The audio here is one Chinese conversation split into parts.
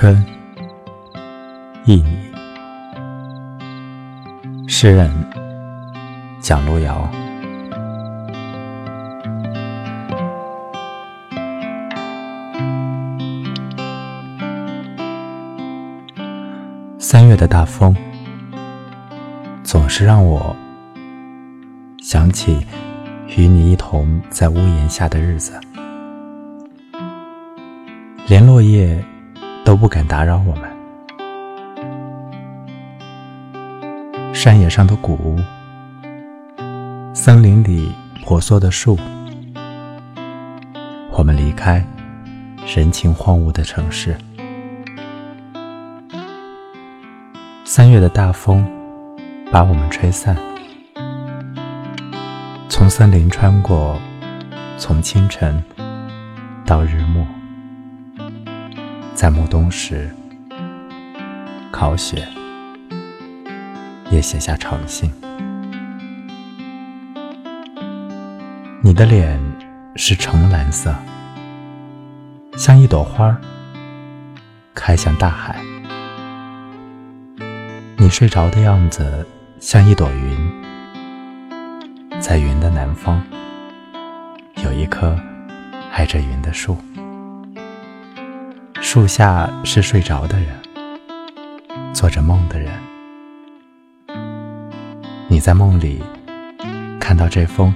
春，忆你。诗人蒋路遥。三月的大风，总是让我想起与你一同在屋檐下的日子，连落叶。都不敢打扰我们。山野上的古屋，森林里婆娑的树，我们离开人情荒芜的城市。三月的大风把我们吹散，从森林穿过，从清晨到日暮。在暮冬时，烤雪也写下长信。你的脸是橙蓝色，像一朵花儿开向大海。你睡着的样子像一朵云，在云的南方有一棵挨着云的树。树下是睡着的人，做着梦的人。你在梦里看到这封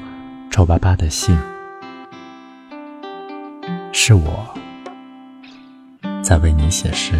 皱巴巴的信，是我在为你写诗。